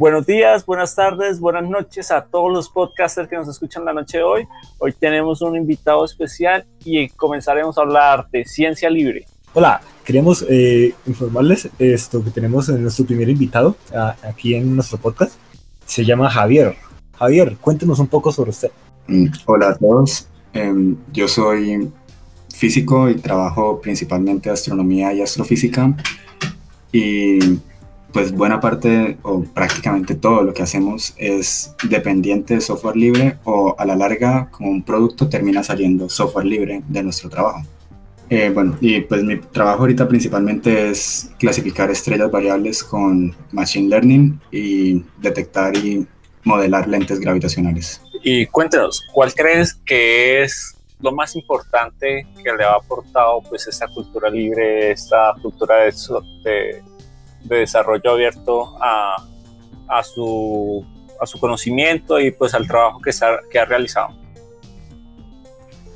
Buenos días, buenas tardes, buenas noches a todos los podcasters que nos escuchan la noche de hoy. Hoy tenemos un invitado especial y comenzaremos a hablar de ciencia libre. Hola, queremos eh, informarles esto que tenemos en nuestro primer invitado aquí en nuestro podcast. Se llama Javier. Javier, cuéntenos un poco sobre usted. Mm, hola a todos. Em, yo soy físico y trabajo principalmente astronomía y astrofísica. Y pues buena parte o prácticamente todo lo que hacemos es dependiente de software libre o a la larga como un producto termina saliendo software libre de nuestro trabajo. Eh, bueno, y pues mi trabajo ahorita principalmente es clasificar estrellas variables con Machine Learning y detectar y modelar lentes gravitacionales. Y cuéntanos, ¿cuál crees que es lo más importante que le ha aportado pues esta cultura libre, esta cultura de, de de desarrollo abierto a, a, su, a su conocimiento y pues al trabajo que, que ha realizado?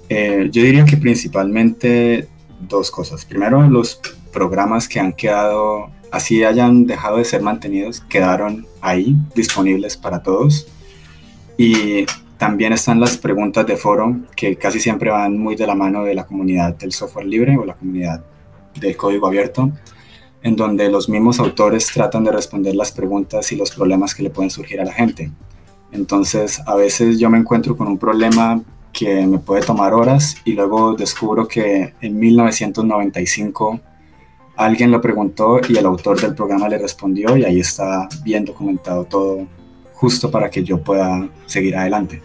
Eh, yo diría que principalmente dos cosas. Primero, los programas que han quedado, así hayan dejado de ser mantenidos, quedaron ahí disponibles para todos. Y también están las preguntas de foro que casi siempre van muy de la mano de la comunidad del software libre o la comunidad del código abierto en donde los mismos autores tratan de responder las preguntas y los problemas que le pueden surgir a la gente. Entonces, a veces yo me encuentro con un problema que me puede tomar horas y luego descubro que en 1995 alguien lo preguntó y el autor del programa le respondió y ahí está bien documentado todo justo para que yo pueda seguir adelante.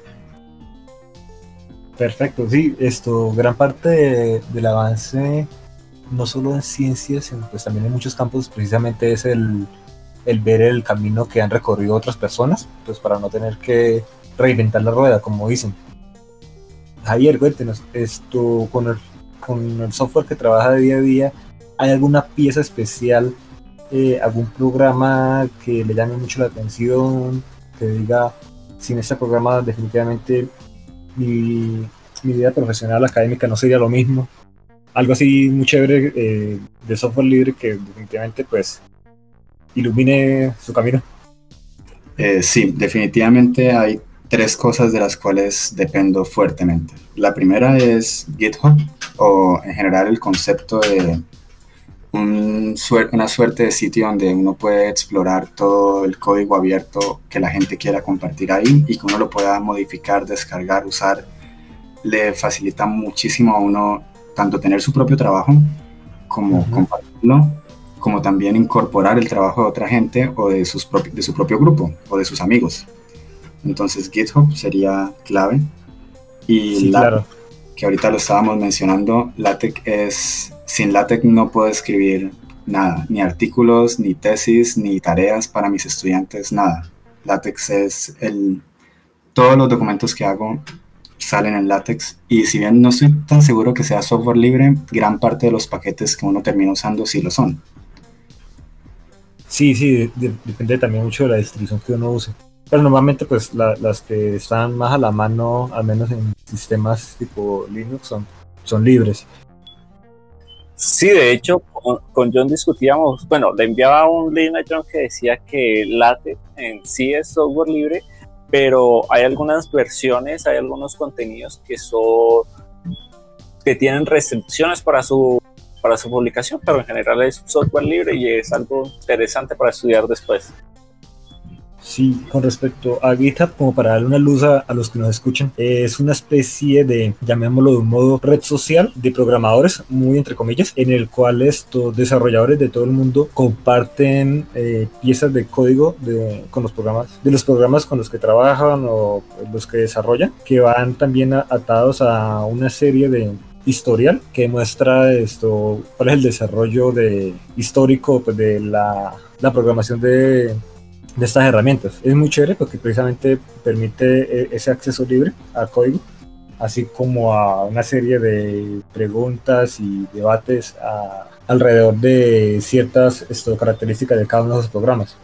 Perfecto, sí, esto, gran parte del avance no solo en ciencias, sino pues también en muchos campos, precisamente es el, el ver el camino que han recorrido otras personas, pues para no tener que reinventar la rueda, como dicen. Javier, cuéntenos, esto con el, con el software que trabaja de día a día, ¿hay alguna pieza especial, eh, algún programa que le llame mucho la atención, que diga, sin este programa definitivamente mi, mi vida profesional académica no sería lo mismo? Algo así muy chévere eh, de software libre que definitivamente pues ilumine su camino. Eh, sí, definitivamente hay tres cosas de las cuales dependo fuertemente. La primera es GitHub o en general el concepto de un una suerte de sitio donde uno puede explorar todo el código abierto que la gente quiera compartir ahí y que uno lo pueda modificar, descargar, usar. Le facilita muchísimo a uno tanto tener su propio trabajo como compartirlo, como también incorporar el trabajo de otra gente o de, sus de su propio grupo o de sus amigos. Entonces GitHub sería clave. Y claro. que ahorita lo estábamos mencionando, LaTeX es, sin LaTeX no puedo escribir nada, ni artículos, ni tesis, ni tareas para mis estudiantes, nada. LaTeX es el, todos los documentos que hago salen en látex y si bien no estoy tan seguro que sea software libre, gran parte de los paquetes que uno termina usando sí lo son. Sí, sí, depende también mucho de la distribución que uno use. Pero normalmente pues las que están más a la mano, al menos en sistemas tipo Linux, son, son libres. Sí, de hecho, con, John discutíamos, bueno, le enviaba un link a John que decía que LaTeX en sí es software libre, pero hay algunas versiones, hay algunos contenidos que son que tienen restricciones para su para su publicación, pero en general es software libre y es algo interesante para estudiar después. Sí, con respecto a GitHub, como para darle una luz a, los que nos escuchan, es una especie de, llamémoslo de un modo, red social de programadores, muy entre comillas, en el cual estos desarrolladores de todo el mundo comparten eh, piezas de código de, con los programas, de los programas con los que trabajan o los que desarrollan, que van también atados a una serie de, historial que muestra esto cuál es el desarrollo de histórico pues, de la, la programación de, de estas herramientas. Es muy chévere porque precisamente permite eh, ese acceso libre al código, así como a una serie de preguntas y debates alrededor de ciertas características de cada uno de los programas.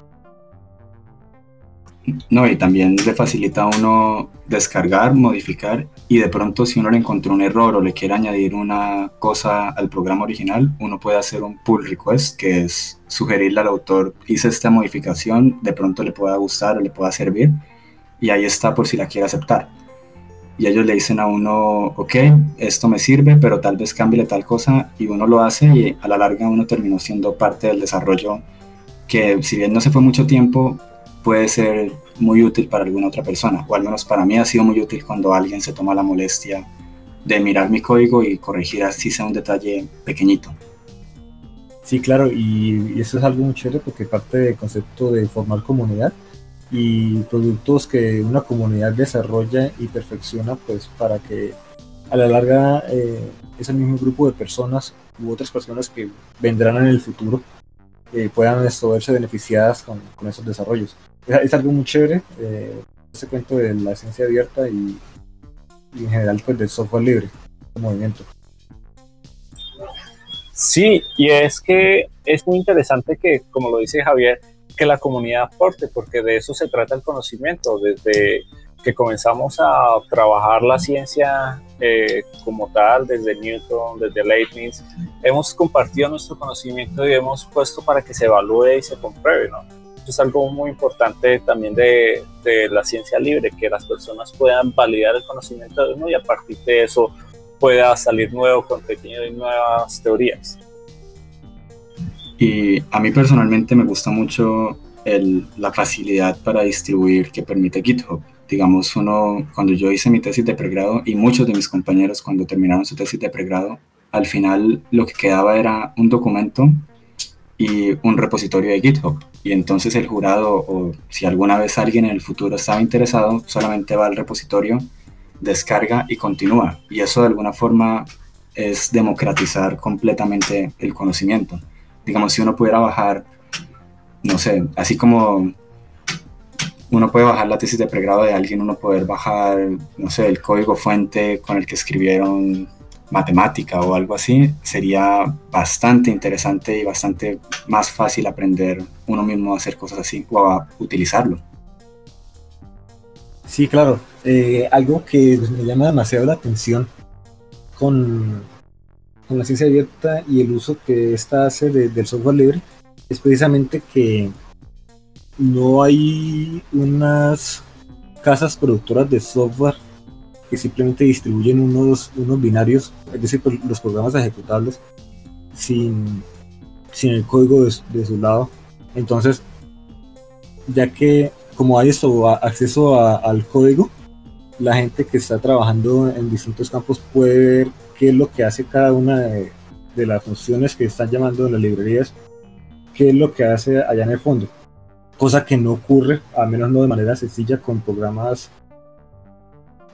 No, y también le facilita a uno descargar, modificar y de pronto si uno le encontró un error o le quiere añadir una cosa al programa original, uno puede hacer un pull request que es sugerirle al autor, hice esta modificación, de pronto le pueda gustar o le pueda servir y ahí está por si la quiere aceptar. Y ellos le dicen a uno, ok, esto me sirve, pero tal vez cambie tal cosa y uno lo hace y a la larga uno terminó siendo parte del desarrollo que si bien no se fue mucho tiempo, puede ser muy útil para alguna otra persona, o al menos para mí ha sido muy útil cuando alguien se toma la molestia de mirar mi código y corregir así sea un detalle pequeñito. Sí, claro, y, eso es algo muy chévere porque parte del concepto de formar comunidad y productos que una comunidad desarrolla y perfecciona pues para que a la larga eh, ese mismo grupo de personas u otras personas que vendrán en el futuro eh, puedan esto, verse beneficiadas con, con esos desarrollos. Es, algo muy chévere, eh, ese cuento de la ciencia abierta y, en general pues del software libre, el movimiento. Sí, y es que es muy interesante que, como lo dice Javier, que la comunidad aporte, porque de eso se trata el conocimiento, desde que comenzamos a trabajar la ciencia eh, como tal, desde Newton, desde Leibniz, hemos compartido nuestro conocimiento y hemos puesto para que se evalúe y se compruebe, ¿no? Eso es algo muy importante también de, de, la ciencia libre, que las personas puedan validar el conocimiento de uno y a partir de eso pueda salir nuevo contenido y nuevas teorías. Y a mí personalmente me gusta mucho el, la facilidad para distribuir que permite GitHub digamos, uno, cuando yo hice mi tesis de pregrado y muchos de mis compañeros cuando terminaron su tesis de pregrado, al final lo que quedaba era un documento y un repositorio de GitHub. Y entonces el jurado, o si alguna vez alguien en el futuro estaba interesado, solamente va al repositorio, descarga y continúa. Y eso de alguna forma es democratizar completamente el conocimiento. Digamos, si uno pudiera bajar, no sé, así como uno puede bajar la tesis de pregrado de alguien, uno poder bajar, no sé, el código fuente con el que escribieron matemática o algo así, sería bastante interesante y bastante más fácil aprender uno mismo a hacer cosas así o a utilizarlo. Sí, claro. Eh, algo que me llama demasiado la atención con, con la ciencia abierta y el uso que esta hace del software libre es precisamente que no hay unas casas productoras de software que simplemente distribuyen unos, unos binarios, es decir, pues, los programas ejecutables, sin, sin el código de, su lado. Entonces, ya que como hay esto, acceso al código, la gente que está trabajando en distintos campos puede ver qué es lo que hace cada una de, de las funciones que están llamando en las librerías, qué es lo que hace allá en el fondo cosa que no ocurre, al menos no de manera sencilla, con programas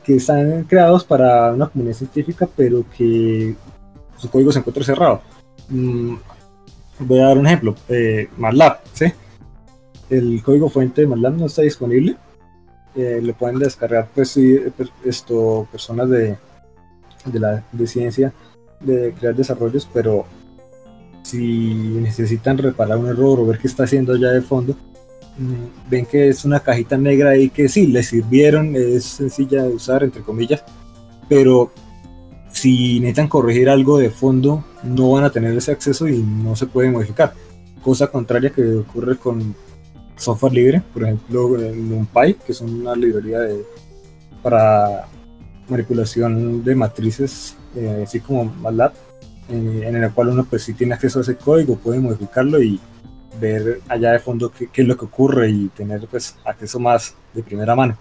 que están creados para una comunidad científica, pero que su código se encuentra cerrado. Mm, voy a dar un ejemplo, eh, MATLAB, ¿sí? El código fuente de MATLAB no está disponible. Eh, lo pueden descargar pues, esto, personas de, de, la, de ciencia, de crear desarrollos, pero si necesitan reparar un error o ver qué está haciendo ya de fondo, ven que es una cajita negra y que sí, le sirvieron, es sencilla de usar, entre comillas, pero si necesitan corregir algo de fondo, no van a tener ese acceso y no se puede modificar. Cosa contraria que ocurre con software libre, por ejemplo, NumPy, que es una librería de, para manipulación de matrices, eh, así como MATLAB, eh, en el cual uno pues si tiene acceso a ese código, puede modificarlo y ver allá de fondo qué, es lo que ocurre y tener pues acceso más de primera mano.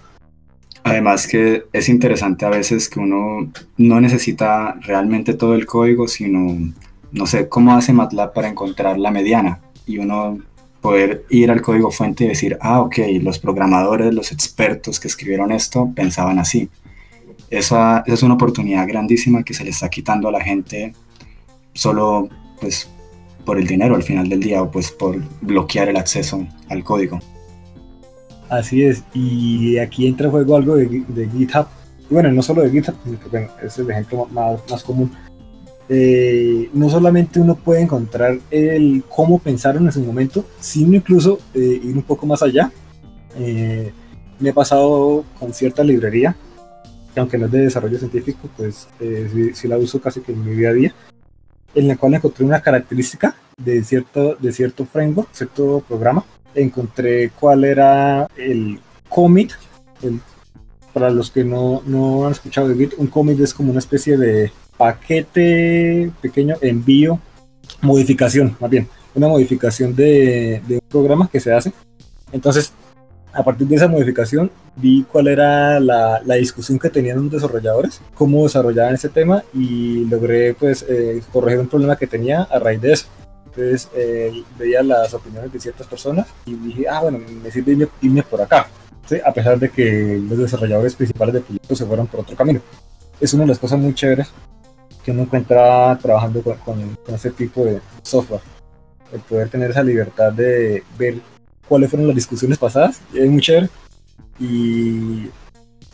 Además que es interesante a veces que uno no necesita realmente todo el código, sino, no sé, cómo hace MATLAB para encontrar la mediana y uno poder ir al código fuente y decir, ah, ok, los programadores, los expertos que escribieron esto pensaban así. Esa, esa es una oportunidad grandísima que se le está quitando a la gente solo pues por el dinero al final del día o pues por bloquear el acceso al código. Así es, y aquí entra en juego algo de, GitHub, bueno, no solo de GitHub, es el ejemplo más, común. Eh, no solamente uno puede encontrar el cómo pensaron en su momento, sino incluso eh, ir un poco más allá. Eh, me he pasado con cierta librería, que aunque no es de desarrollo científico, pues eh, sí, la uso casi que en mi día a día, en la cual encontré una característica de cierto, de cierto framework, cierto programa. Encontré cuál era el commit. para los que no, no han escuchado de Git, un commit es como una especie de paquete pequeño, envío, modificación, más bien, una modificación de, de un programa que se hace. Entonces, a partir de esa modificación vi cuál era la, la, discusión que tenían los desarrolladores, cómo desarrollaban ese tema y logré pues eh, corregir un problema que tenía a raíz de eso. Entonces eh, veía las opiniones de ciertas personas y dije, ah bueno, me sirve irme, por acá, a pesar de que los desarrolladores principales del proyecto se fueron por otro camino. Es una de las cosas muy chéveres que uno encuentra trabajando con, con, con ese tipo de software. El poder tener esa libertad de ver cuáles fueron las discusiones pasadas, es muy chévere. Y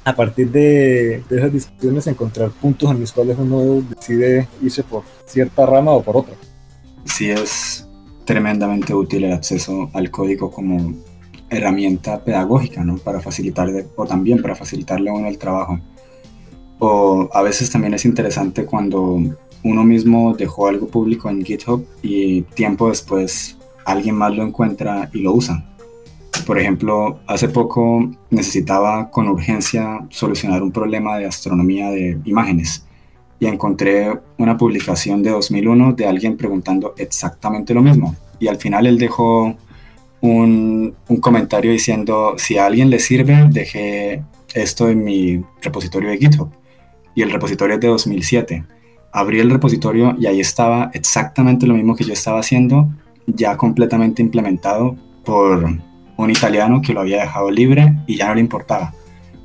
a partir de, esas discusiones encontrar puntos en los cuales uno decide irse por cierta rama o por otra. Sí, es tremendamente útil el acceso al código como herramienta pedagógica, ¿no? Para facilitarle, o también para facilitarle a uno el trabajo. O a veces también es interesante cuando uno mismo dejó algo público en GitHub y tiempo después alguien más lo encuentra y lo usa. Por ejemplo, hace poco necesitaba con urgencia solucionar un problema de astronomía de imágenes y encontré una publicación de 2001 de alguien preguntando exactamente lo mismo. Y al final él dejó un, comentario diciendo, si a alguien le sirve, dejé esto en mi repositorio de GitHub. Y el repositorio es de 2007. Abrí el repositorio y ahí estaba exactamente lo mismo que yo estaba haciendo, ya completamente implementado por un italiano que lo había dejado libre y ya no le importaba.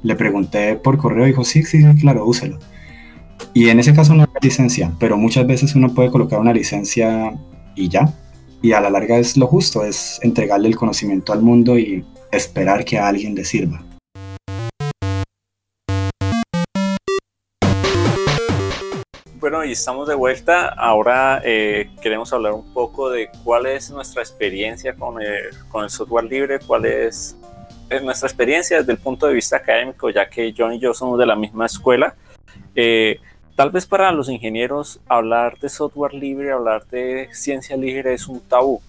Le pregunté por correo y dijo, sí, sí, claro, úselo. Y en ese caso no hay licencia, pero muchas veces uno puede colocar una licencia y ya. Y a la larga es lo justo, es entregarle el conocimiento al mundo y esperar que a alguien le sirva. Bueno, y estamos de vuelta. Ahora eh, queremos hablar un poco de cuál es nuestra experiencia con el, software libre, cuál es, nuestra experiencia desde el punto de vista académico, ya que John y yo somos de la misma escuela. Eh, tal vez para los ingenieros hablar de software libre, hablar de ciencia libre es un tabú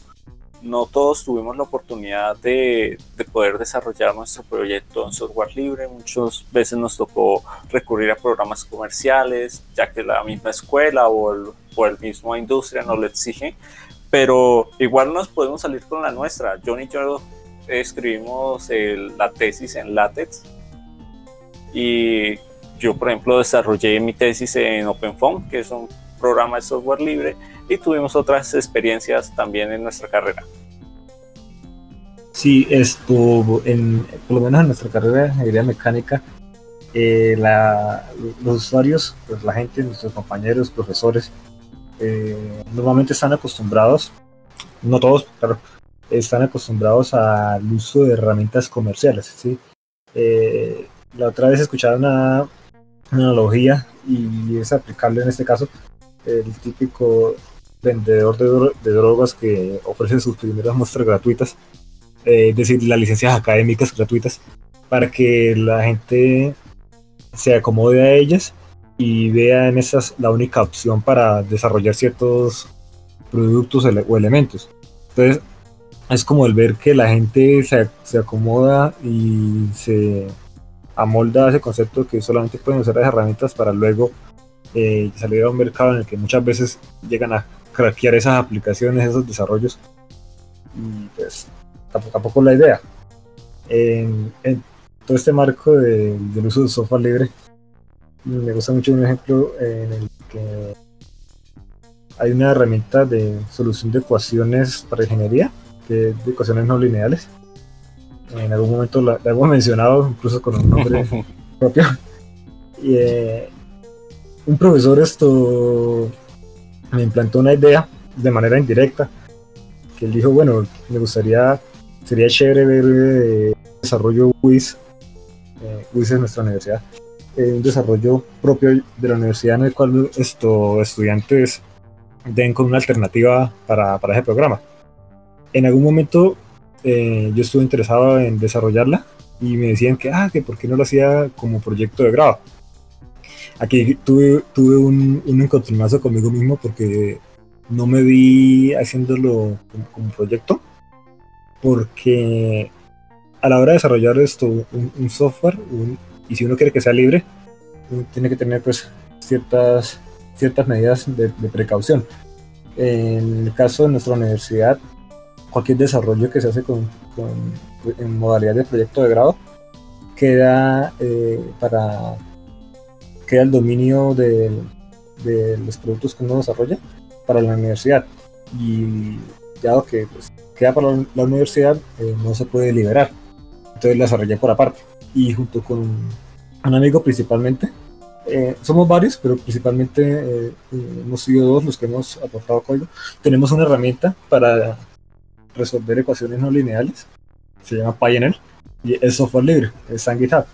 no todos tuvimos la oportunidad de, poder desarrollar nuestro proyecto en software libre. Muchas veces nos tocó recurrir a programas comerciales, ya que la misma escuela o el, o mismo industria nos lo exige. Pero igual nos podemos salir con la nuestra. John y yo escribimos la tesis en LaTeX. Y yo, por ejemplo, desarrollé mi tesis en OpenFOAM, que es un programa de software libre tuvimos otras experiencias también en nuestra carrera. Sí, esto, en, por lo menos en nuestra carrera de ingeniería mecánica, eh, los usuarios, pues la gente, nuestros compañeros, profesores, eh, normalmente están acostumbrados, no todos, pero están acostumbrados al uso de herramientas comerciales. ¿sí? Eh, la otra vez escuchaba una, una analogía y es aplicable en este caso, el típico vendedor de, drogas que ofrece sus primeras muestras gratuitas, eh, es decir, las licencias académicas gratuitas, para que la gente se acomode a ellas y vea en esas la única opción para desarrollar ciertos productos o elementos. Entonces, es como el ver que la gente se, se acomoda y se amolda a ese concepto que solamente pueden usar las herramientas para luego eh, salir a un mercado en el que muchas veces llegan a craquear esas aplicaciones, esos desarrollos. Y pues tampoco, la idea. En, todo este marco del uso de software libre, me gusta mucho un ejemplo en el que hay una herramienta de solución de ecuaciones para ingeniería, que es de ecuaciones no lineales. En algún momento la, hemos mencionado, incluso con un nombre propio. Y eh, un profesor esto me implantó una idea de manera indirecta, que él dijo, bueno, me gustaría, sería chévere ver eh, desarrollo WIS, eh, WIS es nuestra universidad, eh, un desarrollo propio de la universidad en el cual estos estudiantes den con una alternativa para, para ese programa. En algún momento yo estuve interesado en desarrollarla y me decían que, ah, que por qué no lo hacía como proyecto de grado. Aquí tuve, tuve un, un encontronazo conmigo mismo porque no me vi haciéndolo como, proyecto, porque a la hora de desarrollar esto, un, software, y si uno quiere que sea libre, tiene que tener pues ciertas, ciertas medidas de, precaución. En el caso de nuestra universidad, cualquier desarrollo que se hace con, en modalidad de proyecto de grado queda eh, para queda el dominio de, de, los productos que uno desarrolla para la universidad y dado que pues, queda para la universidad eh, no se puede liberar entonces la desarrollé por aparte y junto con un amigo principalmente eh, somos varios, pero principalmente eh, hemos sido dos los que hemos aportado código. Tenemos una herramienta para resolver ecuaciones no lineales, se llama PyNL, y es software libre, es en GitHub.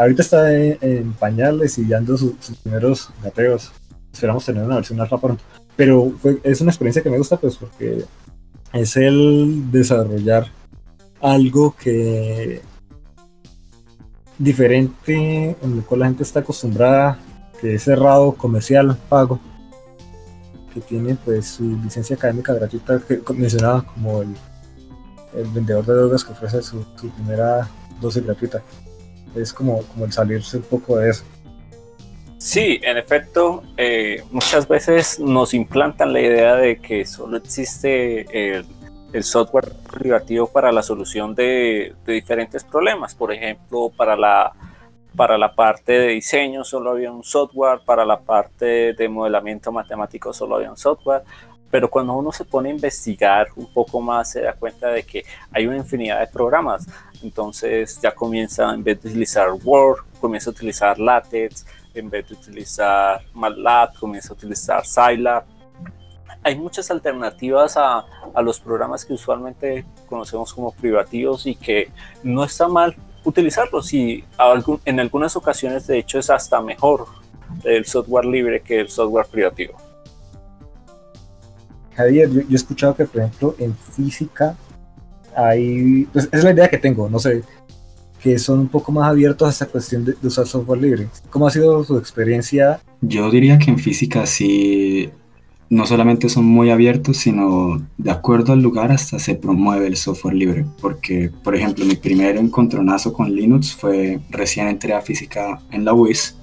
Ahorita está en, pañales y dando sus primeros gateos. Esperamos tener una versión alfa pronto. Pero es una experiencia que me gusta, pues porque es el desarrollar algo que diferente en el cual la gente está acostumbrada, que es cerrado, comercial, pago, que tiene pues su licencia académica gratuita que mencionaba como el, vendedor de drogas que ofrece su, primera dosis gratuita. Es como, como el salirse un poco de eso. Sí, en efecto, eh, muchas veces nos implantan la idea de que solo existe el software privativo para la solución de, diferentes problemas. Por ejemplo, para la, para la parte de diseño solo había un software, para la parte de modelamiento matemático solo había un software. Pero cuando uno se pone a investigar un poco más, se da cuenta de que hay una infinidad de programas. Entonces ya comienza, en vez de utilizar Word, comienza a utilizar LaTeX, en vez de utilizar MATLAB, comienza a utilizar Scilab hay muchas alternativas a, los programas que usualmente conocemos como privativos y que no está mal utilizarlos y en algunas ocasiones de hecho es hasta mejor el software libre que el software privativo. Javier, yo, he escuchado que por ejemplo en física hay, pues es la idea que tengo, no sé, que son un poco más abiertos a esta cuestión de, de usar software libre. ¿Cómo ha sido su experiencia? Yo diría que en física sí no solamente son muy abiertos, sino de acuerdo al lugar hasta se promueve el software libre. Porque, por ejemplo, mi primer encontronazo con Linux fue recién entré a física en la UIS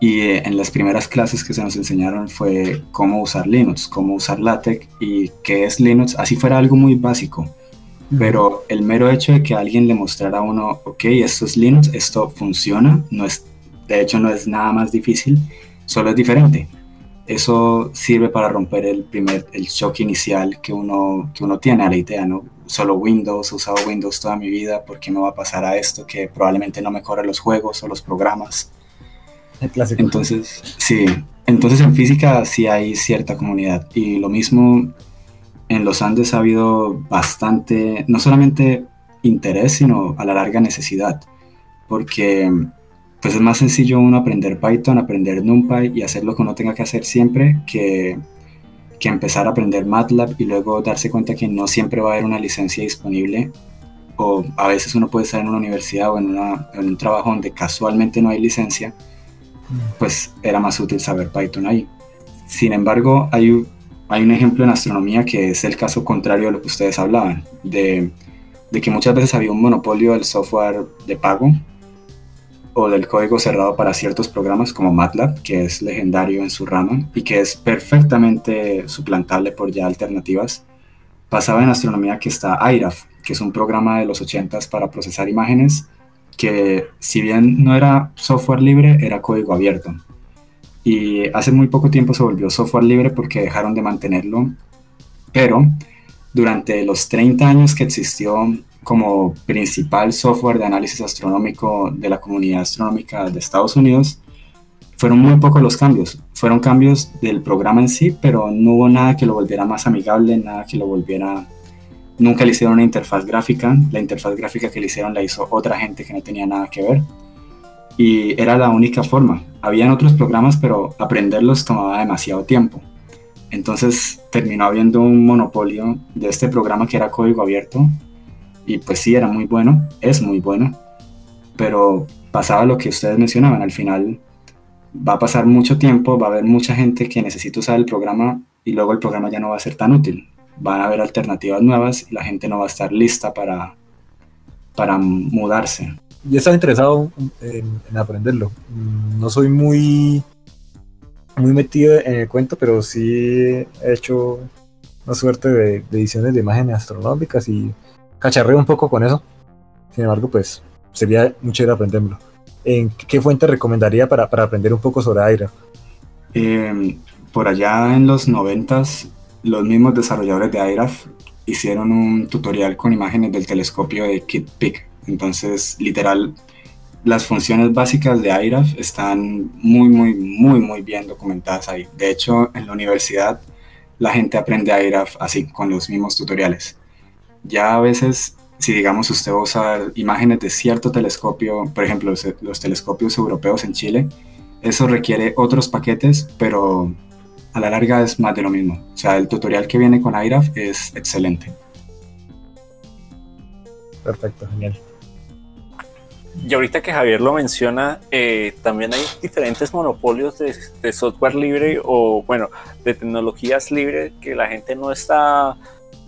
y eh, en las primeras clases que se nos enseñaron fue cómo usar Linux, cómo usar LaTeX y qué es Linux, así fuera algo muy básico. Pero el mero hecho de que alguien le mostrara a uno, ok, esto es Linux, esto funciona, no es, de hecho no es nada más difícil, solo es diferente. Eso sirve para romper el primer el shock inicial que uno que uno tiene a la idea no solo Windows he usado Windows toda mi vida ¿por qué me va a pasar a esto que probablemente no mejora los juegos o los programas entonces sí. Entonces en física sí hay cierta comunidad. Y lo mismo en los Andes ha habido bastante no solamente interés sino a la larga necesidad. Porque pues es más sencillo uno aprender Python, aprender NumPy y hacer lo que uno tenga que hacer siempre que, que empezar a aprender MATLAB y luego darse cuenta que no siempre va a haber una licencia disponible. O a veces uno puede estar en una universidad o en, una, en un trabajo donde casualmente no hay licencia, pues era más útil saber Python ahí. Sin embargo, hay, hay un ejemplo en astronomía que es el caso contrario de lo que ustedes hablaban, de, de que muchas veces había un monopolio del software de pago o del código cerrado para ciertos programas como MATLAB, que es legendario en su rama y que es perfectamente suplantable por ya alternativas. Pasaba en astronomía que está IRAF, que es un programa de los 80s para procesar imágenes, que si bien no era software libre, era código abierto. Y hace muy poco tiempo se volvió software libre porque dejaron de mantenerlo, pero durante los 30 años que existió como principal software de análisis astronómico de la comunidad astronómica de Estados Unidos, fueron muy pocos los cambios. Fueron cambios del programa en sí, pero no hubo nada que lo volviera más amigable, nada que lo volviera... Nunca le hicieron una interfaz gráfica. La interfaz gráfica que le hicieron la hizo otra gente que no tenía nada que ver. Y era la única forma. Habían otros programas, pero aprenderlos tomaba demasiado tiempo. Entonces terminó habiendo un monopolio de este programa que era código abierto y pues sí, era muy bueno, es muy bueno, pero pasaba lo que ustedes mencionaban, al final va a pasar mucho tiempo, va a haber mucha gente que necesita usar el programa y luego el programa ya no va a ser tan útil. Van a haber alternativas nuevas y la gente no va a estar lista para, para mudarse. Yo estaba interesado en, aprenderlo. Mm, no soy muy, muy metido en el cuento, pero sí he hecho una suerte de, ediciones de imágenes astronómicas y cacharreo un poco con eso. Sin embargo, pues sería mucho ir aprenderlo. ¿En qué fuente recomendaría para, para aprender un poco sobre Aira? Em, por allá en los noventas, los mismos desarrolladores de IRAF hicieron un tutorial con imágenes del telescopio de Kit Peak. Entonces, literal, las funciones básicas de IRAF están muy, muy, muy, muy bien documentadas ahí. De hecho, en la universidad la gente aprende IRAF así, con los mismos tutoriales. Ya a veces, si digamos usted va imágenes de cierto telescopio, por ejemplo, los, telescopios europeos en Chile, eso requiere otros paquetes, pero a la larga es más de lo mismo. O sea, el tutorial que viene con IRAF es excelente. Perfecto, genial. Y ahorita que Javier lo menciona, eh, también hay diferentes monopolios de, software libre o, bueno, de tecnologías libres que la gente no está,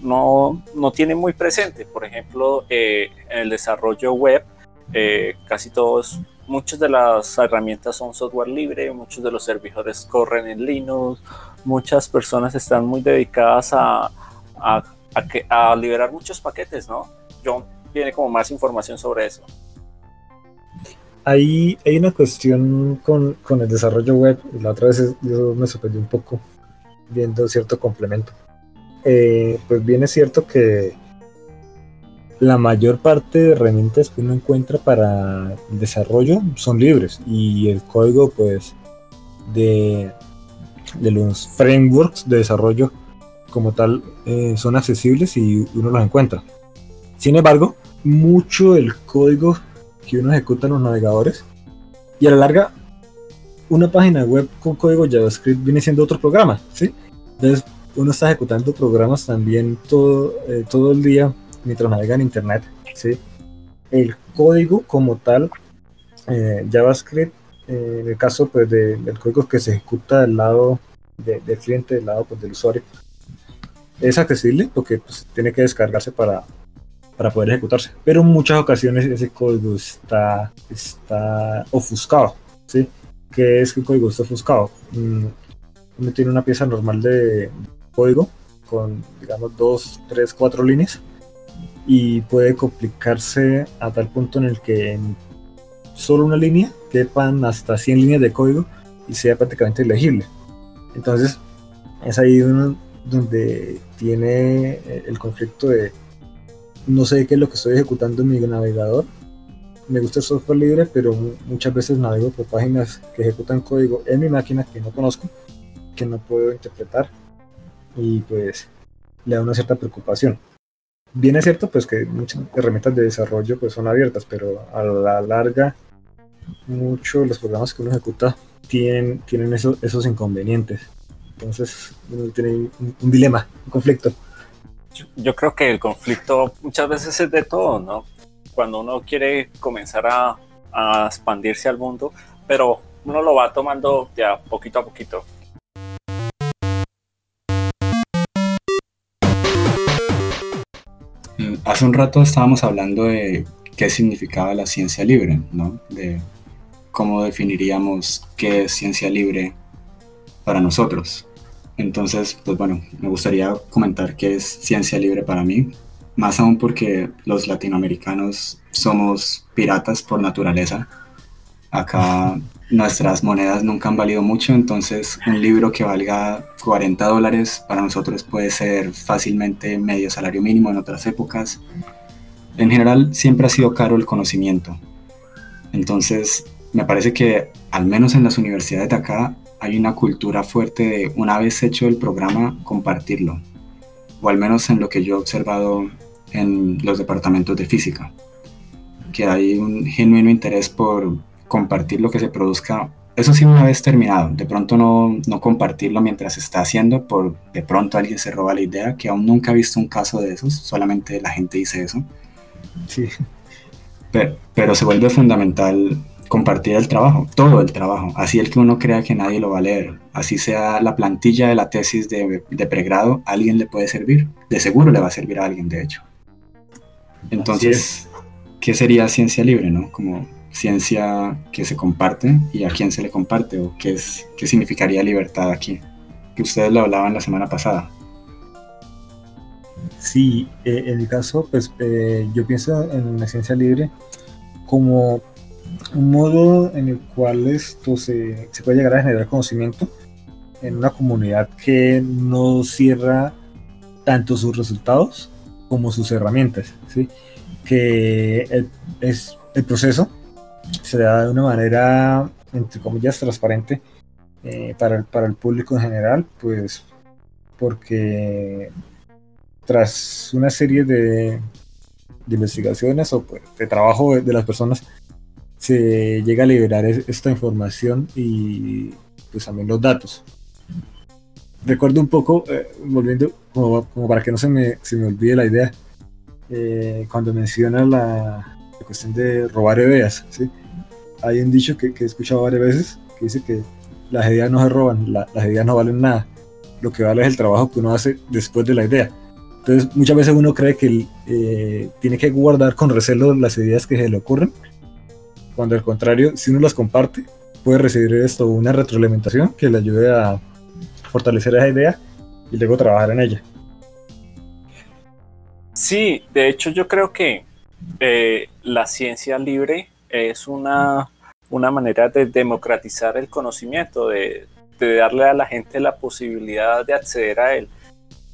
no, no tiene muy presente. Por ejemplo, eh, en el desarrollo web, eh, casi todos, muchas de las herramientas son software libre, muchos de los servidores corren en Linux, muchas personas están muy dedicadas a, liberar muchos paquetes, ¿no? John tiene como más información sobre eso. Hay, hay una cuestión con, el desarrollo web, la otra vez yo me sorprendí un poco viendo cierto complemento. Eh, pues bien es cierto que la mayor parte de herramientas que uno encuentra para desarrollo son libres y el código pues de, de los frameworks de desarrollo como tal eh, son accesibles y uno los encuentra. Sin embargo, mucho del código que uno ejecuta en los navegadores. Y a la larga, una página web con código JavaScript viene siendo otro programa, ¿sí? Entonces, uno está ejecutando programas también todo, eh, todo el día mientras navega en Internet, ¿sí? El código como tal, eh, JavaScript, eh, en el caso pues, del código que se ejecuta del lado del cliente, del lado pues, del usuario, es accesible porque pues, tiene que descargarse para, para poder ejecutarse. Pero en muchas ocasiones ese código está, está ofuscado. ¿sí? ¿Qué es que el código está ofuscado? Mm, uno tiene una pieza normal de código con, digamos, dos, tres, cuatro líneas y puede complicarse a tal punto en el que en solo una línea quepan hasta 100 líneas de código y sea prácticamente ilegible. Entonces, es ahí donde tiene el conflicto de no sé qué es lo que estoy ejecutando en mi navegador. Me gusta el software libre, pero muchas veces navego por páginas que ejecutan código en mi máquina que no conozco, que no puedo interpretar y pues le da una cierta preocupación. Bien es cierto pues que muchas herramientas de desarrollo pues son abiertas, pero a la larga muchos los programas que uno ejecuta tienen, tienen esos, esos inconvenientes. Entonces uno tiene un dilema, un conflicto yo creo que el conflicto muchas veces es de todo, ¿no? Cuando uno quiere comenzar a, expandirse al mundo, pero uno lo va tomando ya poquito a poquito. Hace un rato estábamos hablando de qué significaba la ciencia libre, ¿no? De cómo definiríamos qué es ciencia libre para nosotros. Entonces, pues bueno, me gustaría comentar que es ciencia libre para mí, más aún porque los latinoamericanos somos piratas por naturaleza. Acá nuestras monedas nunca han valido mucho, entonces un libro que valga 40 dólares para nosotros puede ser fácilmente medio salario mínimo en otras épocas. En general siempre ha sido caro el conocimiento. Entonces me parece que al menos en las universidades de acá hay una cultura fuerte de una vez hecho el programa compartirlo, o al menos en lo que yo he observado en los departamentos de física, que hay un genuino interés por compartir lo que se produzca, eso sí una vez terminado, de pronto no, no compartirlo mientras se está haciendo, por de pronto alguien se roba la idea, que aún nunca he visto un caso de esos, solamente la gente dice eso. Sí. pero, se vuelve fundamental compartir el trabajo, todo el trabajo, así el que uno crea que nadie lo va a leer, así sea la plantilla de la tesis de, de pregrado, alguien le puede servir, de seguro le va a servir a alguien, de hecho. Entonces, ¿qué sería ciencia libre, no? Como ciencia que se comparte y a quién se le comparte o qué, es, qué significaría libertad aquí, que ustedes lo hablaban la semana pasada. Sí, eh, en mi caso, pues eh, yo pienso en la ciencia libre como un modo en el cual esto se, se, puede llegar a generar conocimiento en una comunidad que no cierra tanto sus resultados como sus herramientas, ¿sí? que el, es, el proceso se da de una manera, entre comillas, transparente eh, para, el, para el público en general, pues porque tras una serie de, de investigaciones o pues, de trabajo de, las personas, se llega a liberar esta información y pues también los datos. Recuerdo un poco, eh, volviendo, como, para que no se me, se me olvide la idea, eh, cuando menciona la, cuestión de robar ideas. ¿sí? Hay un dicho que, que, he escuchado varias veces que dice que las ideas no se roban, las ideas no valen nada. Lo que vale es el trabajo que uno hace después de la idea. Entonces, muchas veces uno cree que eh, tiene que guardar con recelo las ideas que se le ocurren, cuando al contrario, si uno las comparte, puede recibir esto, una retroalimentación que le ayude a fortalecer esa idea y luego trabajar en ella. Sí, de hecho yo creo que eh, la ciencia libre es una, una, manera de democratizar el conocimiento, de, darle a la gente la posibilidad de acceder a él,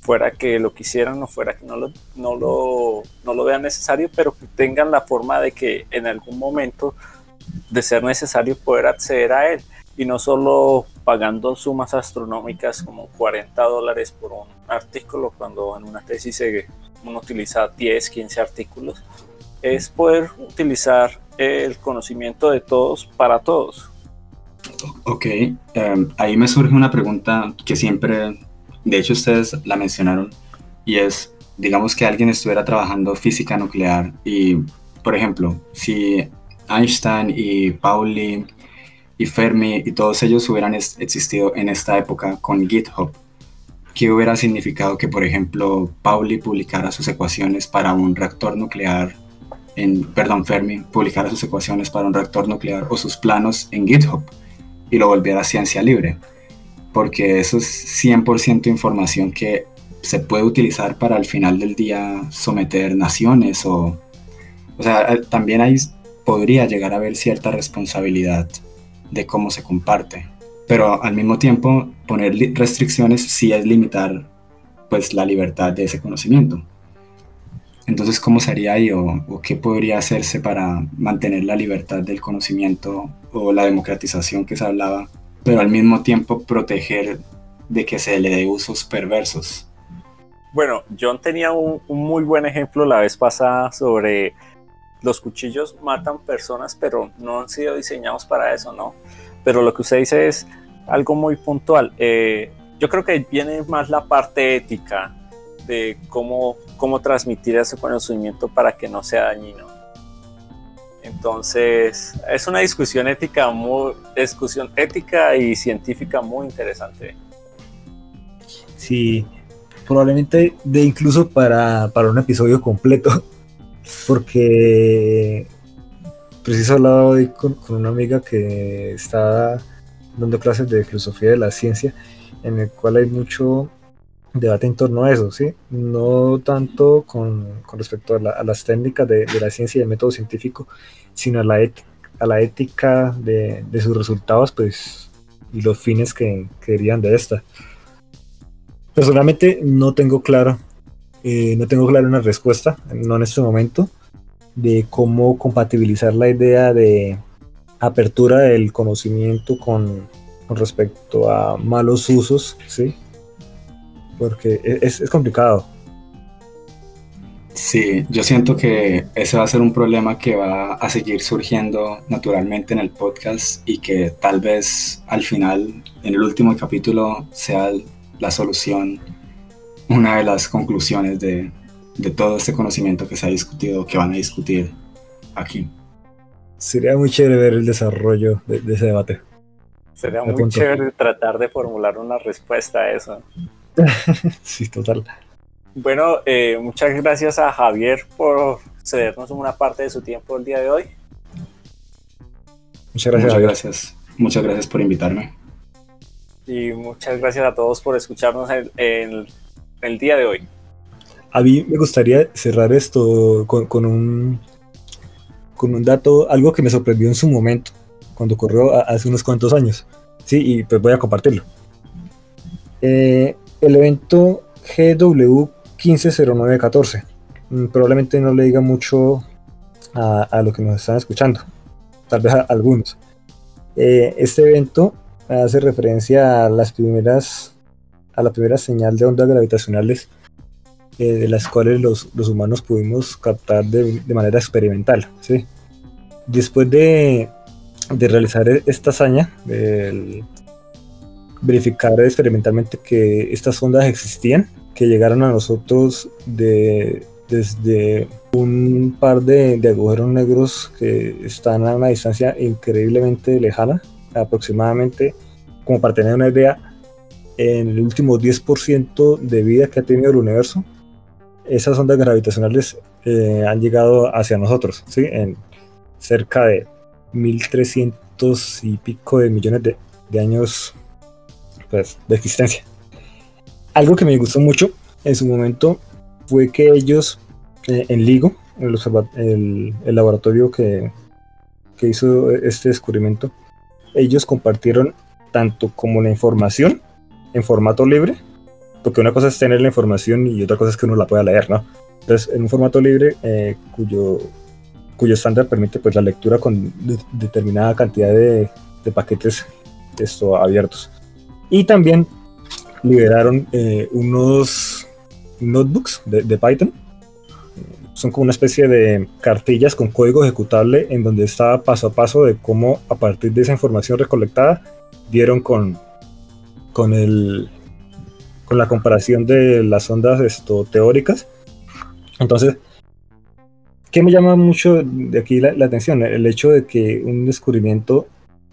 fuera que lo quisieran o fuera que no lo, no lo, no lo vean necesario, pero que tengan la forma de que en algún momento de ser necesario poder acceder a él. Y no solo pagando sumas astronómicas como 40 dólares por un artículo cuando en una tesis uno utiliza 10, 15 artículos, es poder utilizar el conocimiento de todos para todos. Ok, em, ahí me surge una pregunta que siempre, de hecho ustedes la mencionaron, y es, digamos que alguien estuviera trabajando física nuclear y, por ejemplo, si Einstein y Pauli y Fermi y todos ellos hubieran existido en esta época con GitHub, ¿qué hubiera significado que, por ejemplo, Pauli publicara sus ecuaciones para un reactor nuclear, en, perdón, Fermi publicara sus ecuaciones para un reactor nuclear o sus planos en GitHub y lo volviera ciencia libre? Porque eso es 100% información que se puede utilizar para al final del día someter naciones o... O sea, también hay, podría llegar a haber cierta responsabilidad de cómo se comparte. Pero al mismo tiempo, poner restricciones sí es limitar pues la libertad de ese conocimiento. Entonces, ¿cómo sería ahí o, qué podría hacerse para mantener la libertad del conocimiento o la democratización que se hablaba, pero al mismo tiempo proteger de que se le dé usos perversos? Bueno, John tenía un, un muy buen ejemplo la vez pasada sobre los cuchillos matan personas, pero no han sido diseñados para eso, ¿no? Pero lo que usted dice es algo muy puntual. Eh, yo creo que viene más la parte ética de cómo, cómo transmitir ese conocimiento para que no sea dañino. Entonces, es una discusión ética muy, discusión ética y científica muy interesante. Sí, probablemente de incluso para, para un episodio completo porque preciso hablaba hoy con, una amiga que está dando clases de filosofía de la ciencia, en el cual hay mucho debate en torno a eso, ¿sí? No tanto con, respecto a, las técnicas de, la ciencia y el método científico, sino a la, a la ética de, sus resultados, pues, y los fines que, que deberían de esta. Personalmente no tengo claro eh, no tengo clara una respuesta, no en este momento, de cómo compatibilizar la idea de apertura del conocimiento con, respecto a malos usos, ¿sí? Porque e, es, es complicado. Sí, yo siento que ese va a ser un problema que va a seguir surgiendo naturalmente en el podcast y que tal vez al final, en el último capítulo, sea la solución una de las conclusiones de, todo este conocimiento que se ha discutido, que van a discutir aquí. Sería muy chévere ver el desarrollo de, ese debate. Sería muy chévere tratar de formular una respuesta a eso. sí, total. Bueno, eh, muchas gracias a Javier por cedernos una parte de su tiempo el día de hoy. Muchas gracias. Muchas gracias. Muchas gracias por invitarme. Y muchas gracias a todos por escucharnos en, el día de hoy. A mí me gustaría cerrar esto con, un, con un dato, algo que me sorprendió en su momento, cuando ocurrió hace unos cuantos años. Sí, y pues voy a compartirlo. Eh, el evento GW 150914. Mm, probablemente no le diga mucho a, lo que nos están escuchando, tal vez a, algunos. Eh, este evento hace referencia a las primeras a la primera señal de ondas gravitacionales eh, de las cuales los, humanos pudimos captar de, manera experimental. ¿sí? Después de, de, realizar esta hazaña, de verificar experimentalmente que estas ondas existían, que llegaron a nosotros de, desde un par de, de, agujeros negros que están a una distancia increíblemente lejana, aproximadamente, como para tener una idea, en el último 10% de vida que ha tenido el universo, esas ondas gravitacionales eh, han llegado hacia nosotros, ¿sí? en cerca de 1300 y pico de millones de, de años pues, de existencia. Algo que me gustó mucho en su momento fue que ellos eh, en LIGO, el, el, laboratorio que, que, hizo este descubrimiento, ellos compartieron tanto como la información en formato libre, porque una cosa es tener la información y otra cosa es que uno la pueda leer, ¿no? Entonces, en un formato libre eh, cuyo, cuyo estándar permite pues, la lectura con determinada cantidad de, de paquetes esto, abiertos. Y también liberaron eh, unos notebooks de, Python. Son como una especie de cartillas con código ejecutable en donde estaba paso a paso de cómo a partir de esa información recolectada dieron con, con, el, con la comparación de las ondas esto, teóricas. Entonces, ¿qué me llama mucho de aquí la atención? El hecho de que un descubrimiento,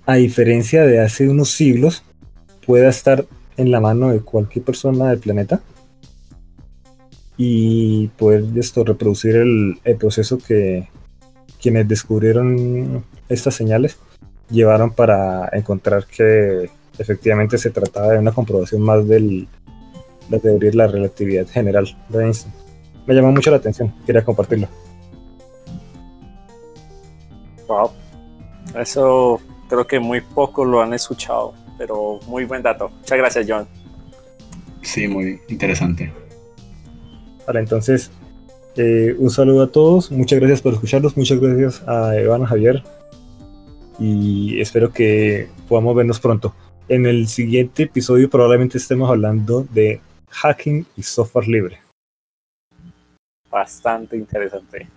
a diferencia de hace unos siglos, pueda estar en la mano de cualquier persona del planeta y poder esto reproducir el, proceso que quienes descubrieron estas señales llevaron para encontrar que efectivamente se trataba de una comprobación más de la teoría de la relatividad general de Einstein. Me llamó mucho la atención, quería compartirlo. Wow, eso creo que muy pocos lo han escuchado pero muy buen dato. Muchas gracias, John. Sí, muy interesante. Vale, entonces, eh, un saludo a todos, muchas gracias por escucharnos, muchas gracias a Iván, Javier, y espero que podamos vernos pronto. En el siguiente episodio probablemente estemos hablando de hacking y software libre. Bastante interesante.